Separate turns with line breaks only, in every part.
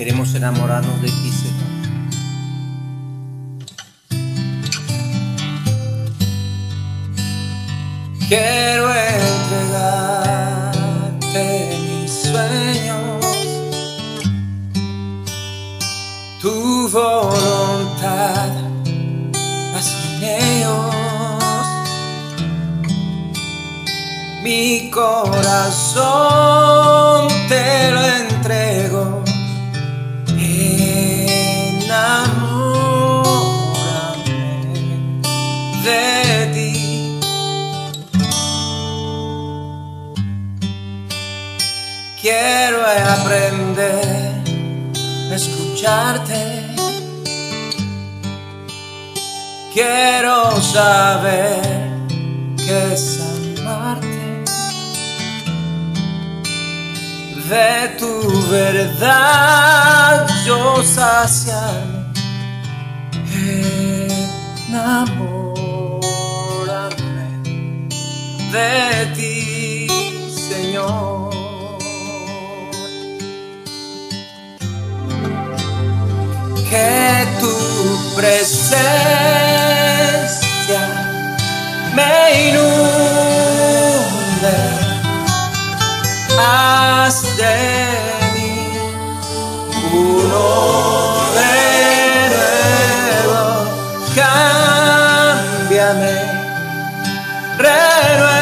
Queremos enamorarnos de ti, Señor. Quiero entregarte mis sueños, tu voluntad, en ellos mi corazón te lo entrego. Escucharte. Quiero saber que es amarte. De tu verdad yo saciarme. Enamórame de ti, Señor. Que tu presencia me inunde. Haz de mí uno de nuevo. Cámbiame, renuévame.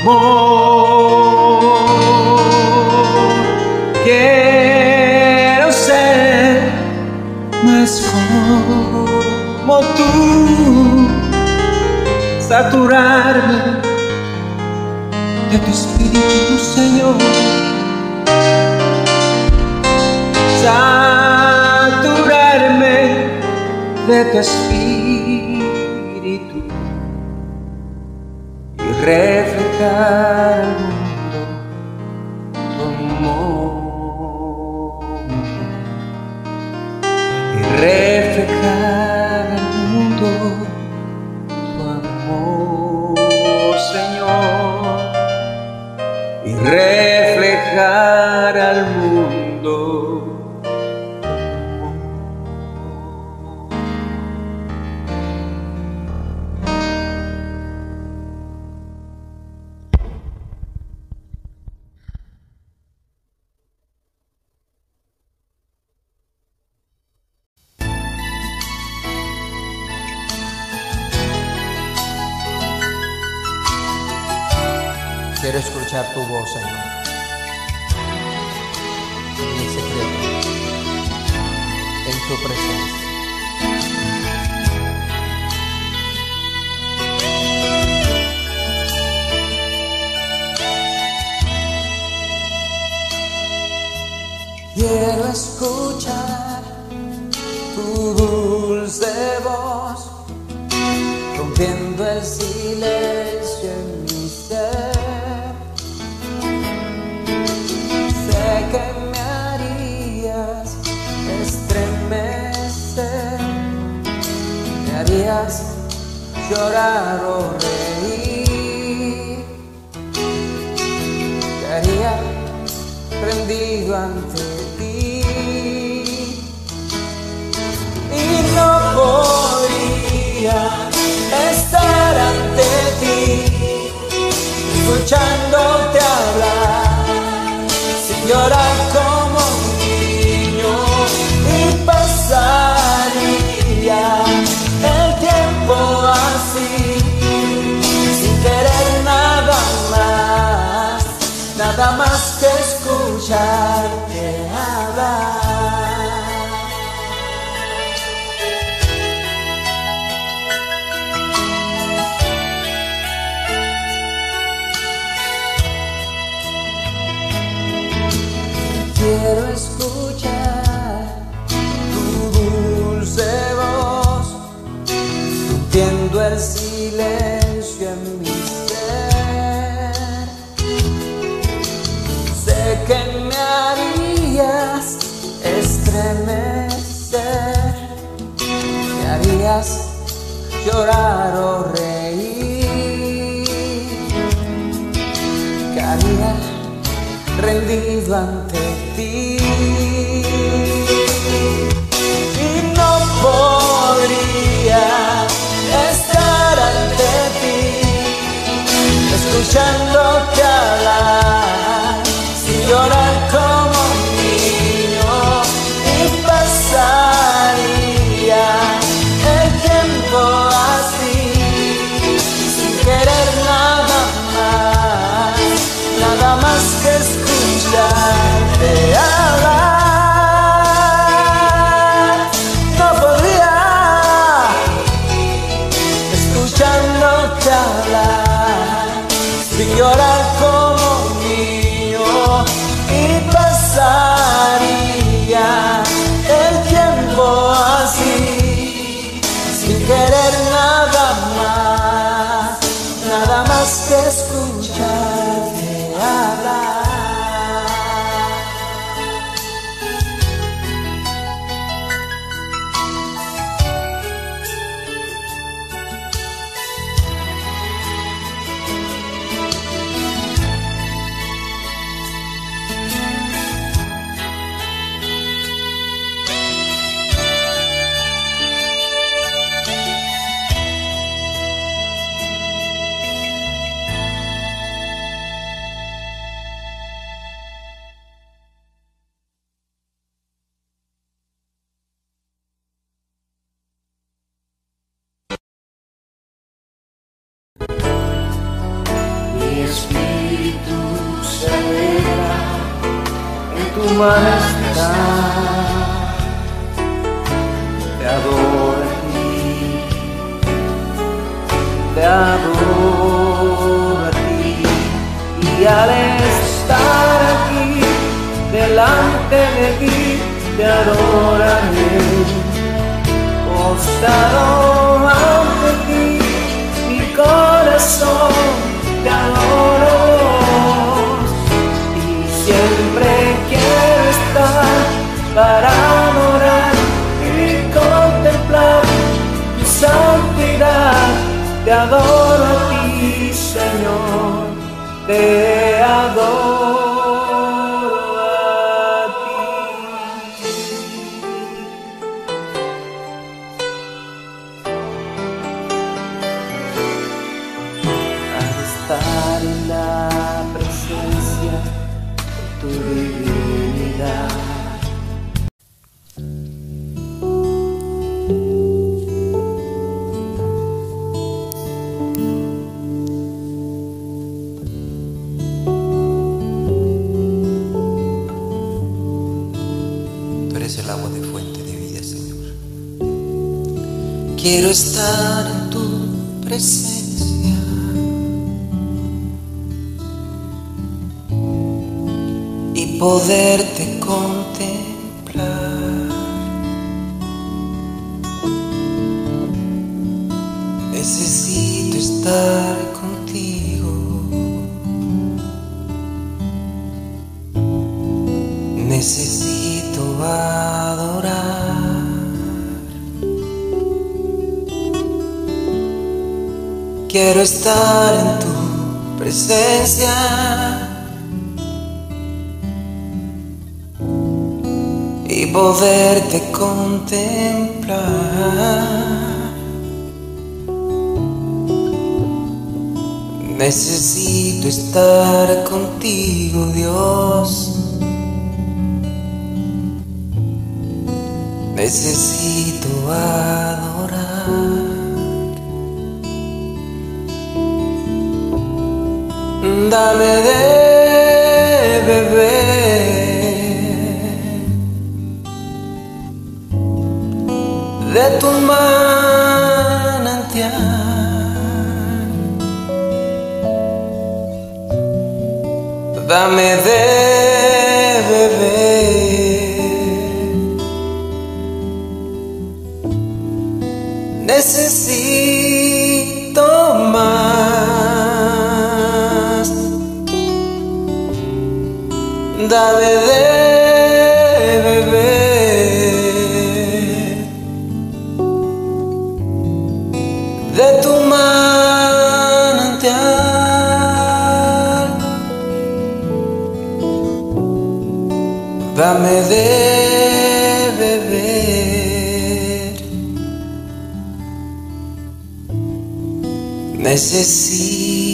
amor. Quiero ser más como tú, saturarme de tu espíritu, Señor. Saturarme de tu espíritu.
voz,
rompiendo el silencio en mi ser. Sé que me harías estremecer, me harías llorar o reír, te haría prendido ante escuchándote espíritu se alegra en tu majestad. Te adoro a ti, te adoro a ti. Y al estar aquí delante de ti, te adoraré. Postrado ante ti, mi corazón te adoro y siempre quiero estar para adorar y contemplar tu santidad. Te adoro a ti, Señor, te adoro
Quiero estar en tu presencia. Y poderte contemplar. Necesito estar contigo. Necesito. Quiero estar en tu presencia. Y poderte contemplar. Necesito estar contigo, Dios. Necesito adorar. Dame de beber de tu manantial. Dame de beber.
Dame de beber de tu manantial, dame de beber. Necesito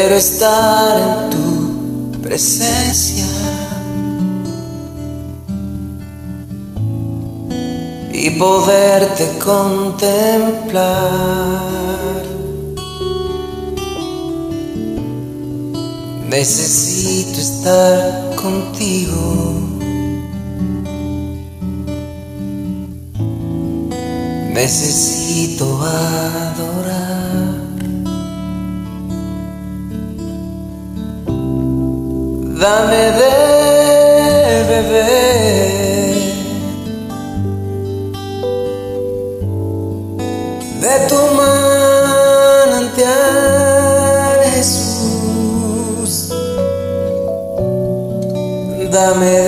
Quiero estar en tu presencia y poderte contemplar. Necesito estar contigo. Necesito adorar. Dame de beber de tu manantial, Jesús. Dame de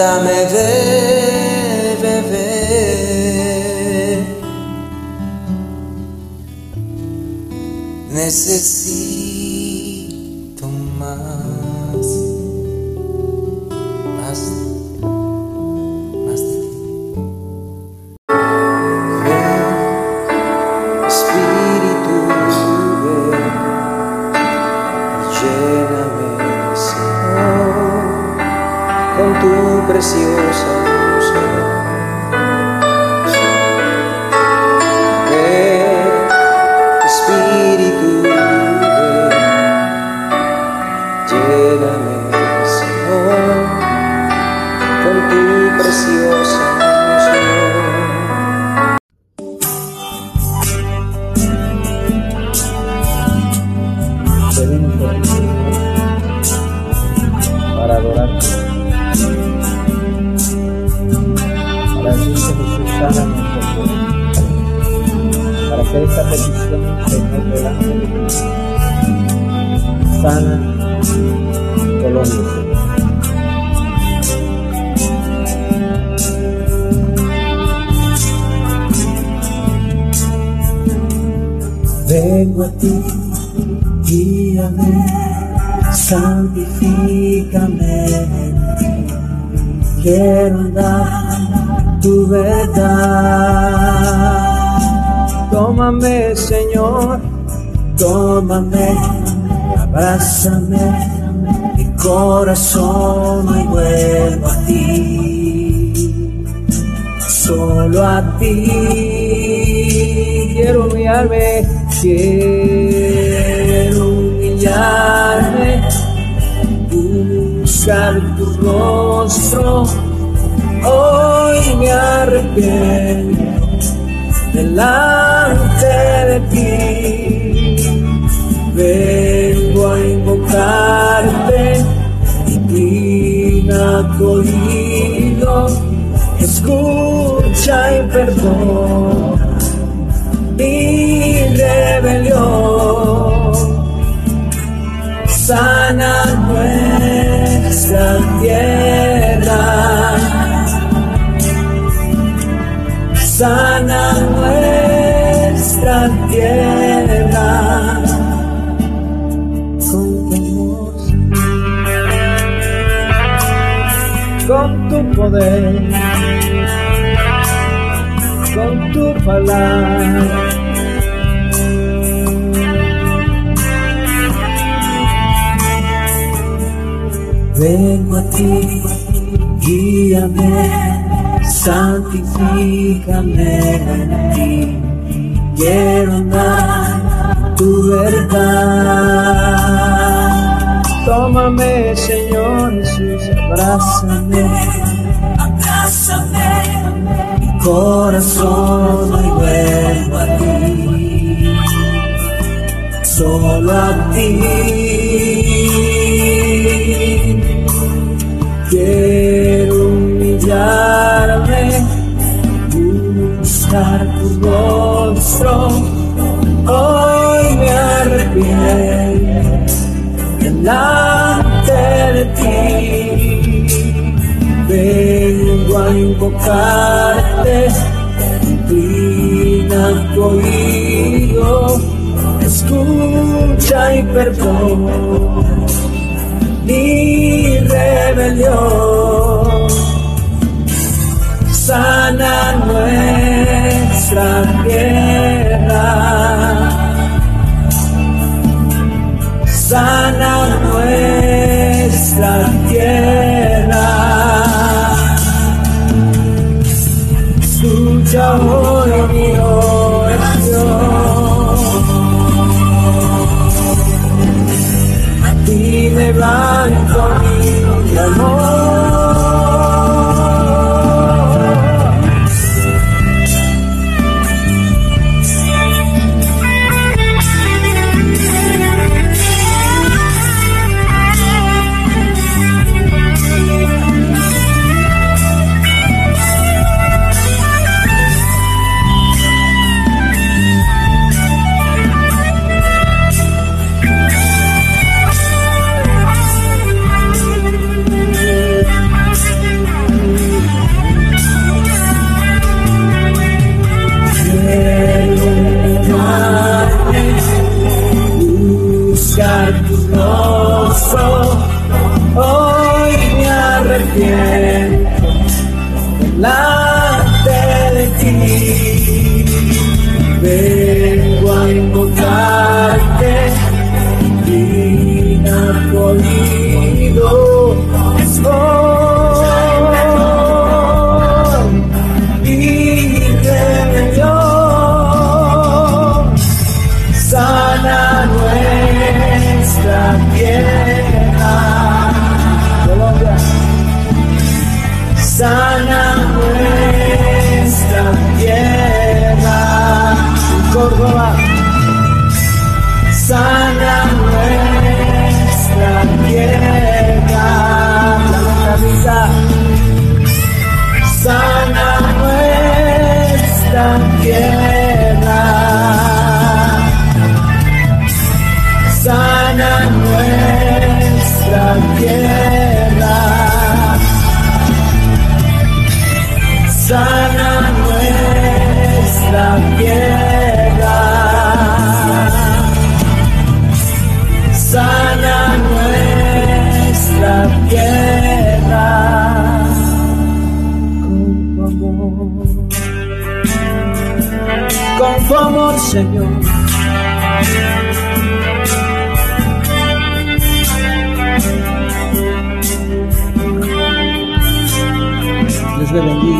Dame de beber. Necesito corazón hoy vuelvo a ti solo a ti. Quiero humillarme, quiero humillarme, buscar tu rostro. Hoy me arrepiento delante de ti. Vengo a invocarte, oído escucha y perdona mi rebelión. Sana nuestra tierra, sana nuestra tierra. con tu
poder, con tu palabra.
Vengo a ti, guíame, santifícame en ti. Quiero andar tu verdad.
Toma-me, Senhor Jesus, abraça-me.
Abraça-me. Mi coração vai vuelvo a ti, solo a ti. Quero humilhar-me, buscar tu rostro. Oh, delante de ti. Vengo a invocarte, inclina tu oído, escucha y perdona mi rebelión. Sana nuestra tierra.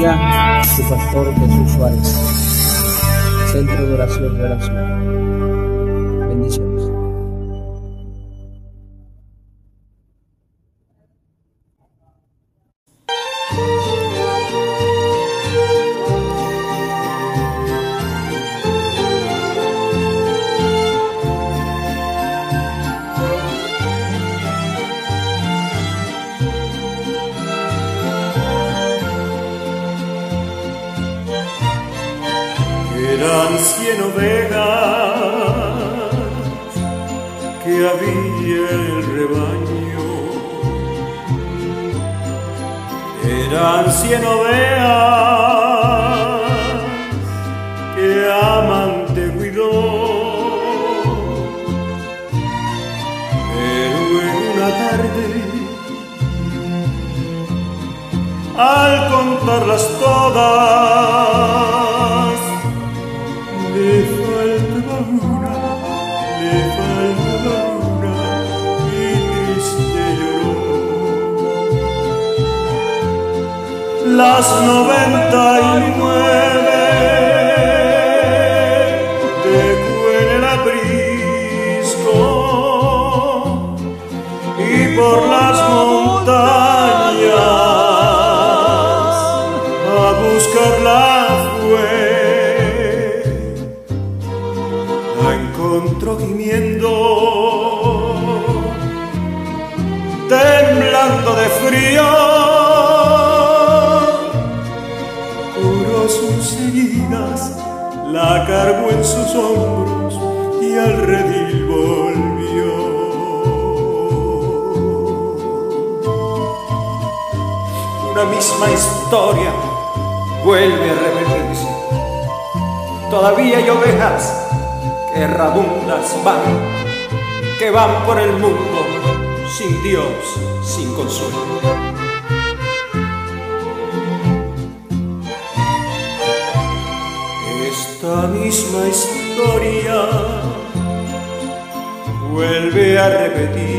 bendiga su pastor Jesús Suárez. Centro de Oración de
la Ciudad. durmiendo, temblando de frío, curó sus heridas, la cargó en sus hombros y al redil volvió. Una misma historia vuelve a repetirse. Todavía hay ovejas que van, que van por el mundo sin Dios, sin consuelo. Esta misma historia vuelve a repetirse.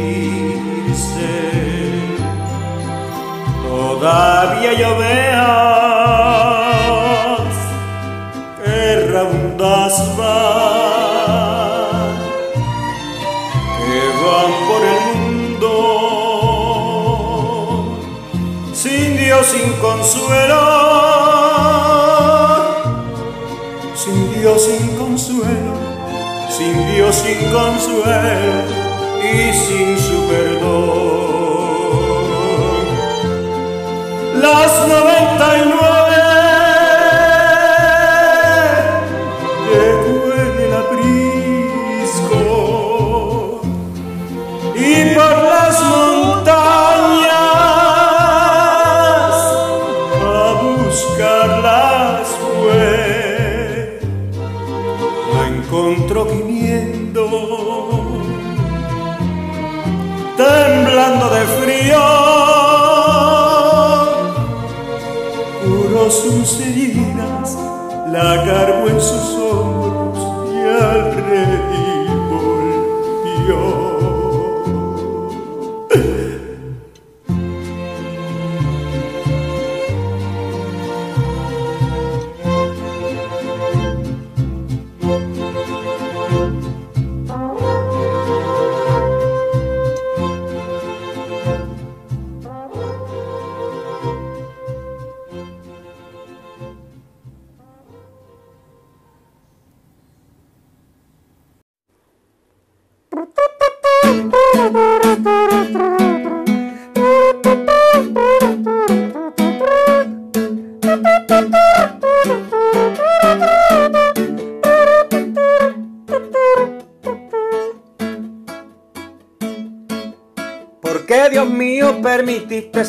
Todavía yo errabundas van, sin consuelo, sin Dios, sin consuelo, sin Dios, sin consuelo y sin su perdón. Las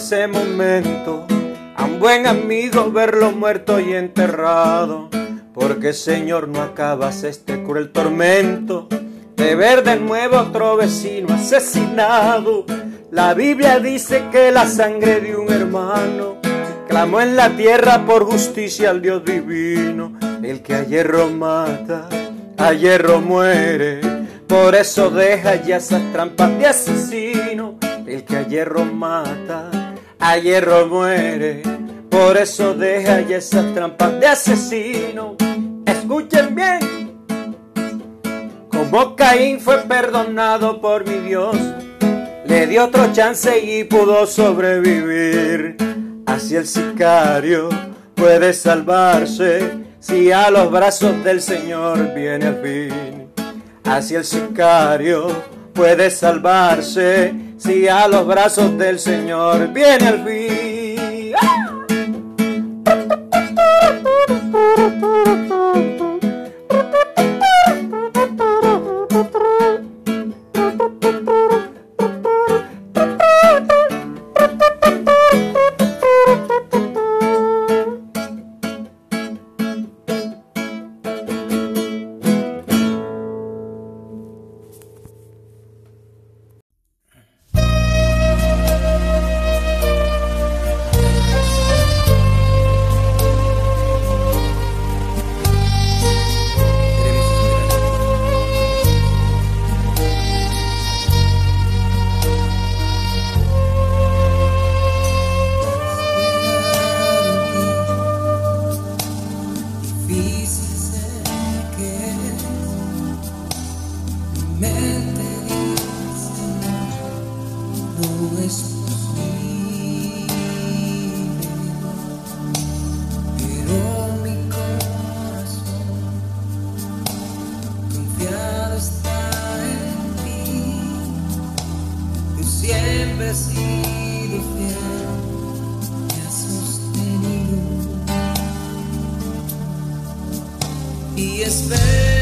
ese momento? A un buen amigo verlo muerto y enterrado. Porque, Señor, no acabas este cruel tormento de ver de nuevo a otro vecino asesinado. La Biblia dice que la sangre de un hermano clamó en la tierra por justicia al Dios divino. El que a hierro mata, a hierro muere. Por eso deja ya esas trampas de asesino. El que a hierro mata, a hierro muere. Por eso deja ya esas trampas de asesino. Escuchen bien. Como Caín fue perdonado por mi Dios, le dio otro chance y pudo sobrevivir. Así el sicario puede salvarse si a los brazos del Señor viene al fin. Así el sicario puede salvarse si a los brazos del Señor viene al fin.
siempre has sido fiel, y
espero.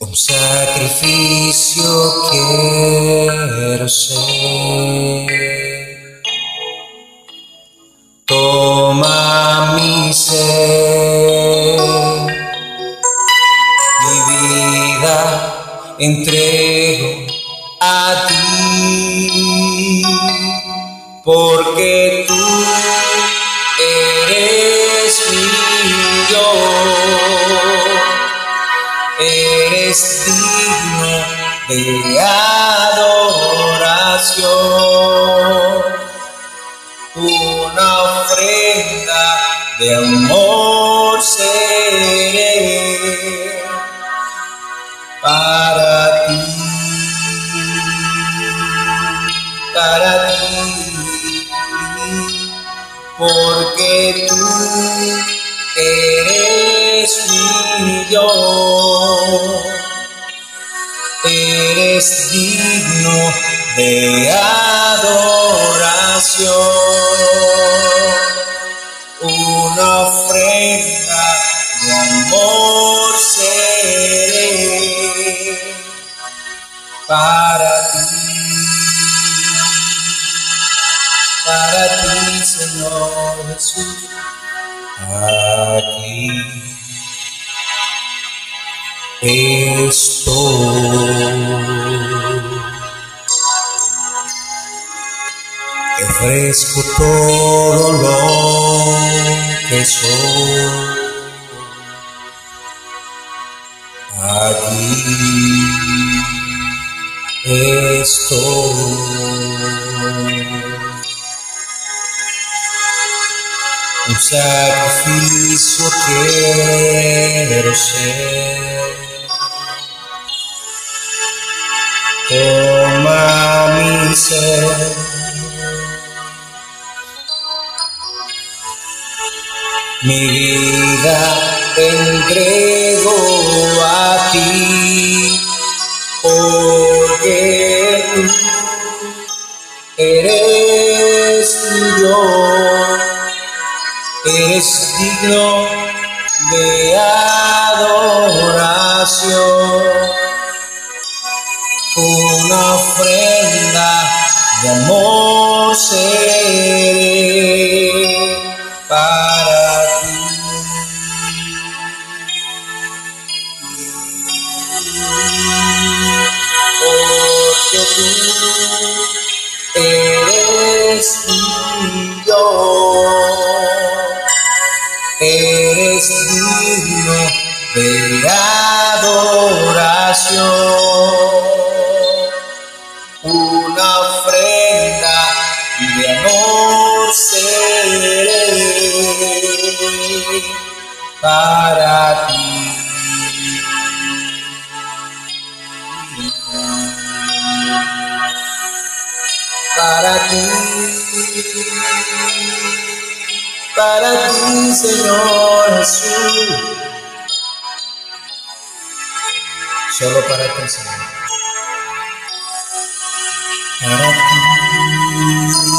Un sacrificio quiero ser. De adoración, una ofrenda de amor seré para ti, para ti, Señor Jesús, aquí estoy. Te ofrezco todo lo que soy. Aquí estoy. Un sacrificio quiero ser. Toma mi ser. Mi vida entrego a ti, porque tú eres Dios, eres digno de adoración, una ofrenda de amor Dios, eres digno de adoración, una ofrenda de amor seré para ti. Para ti, para ti, Señor Jesús. Solo para ti, Señor. Para ti.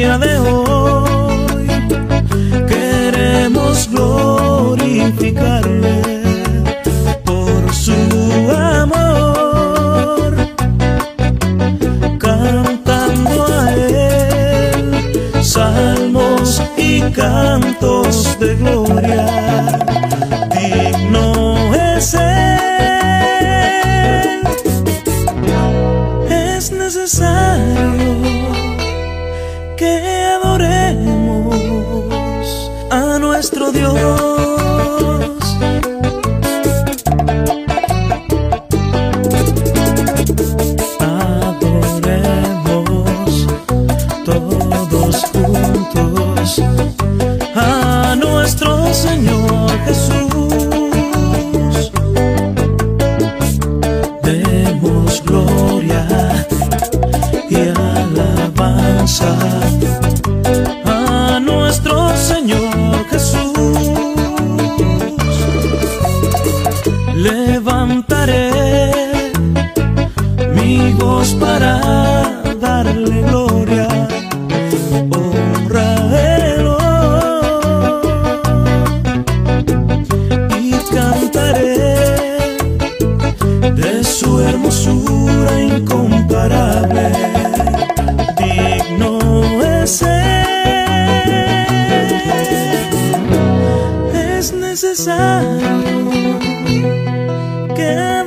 De hoy. Queremos glorificarle
que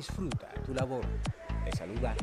Disfruta tu labor. Te saluda.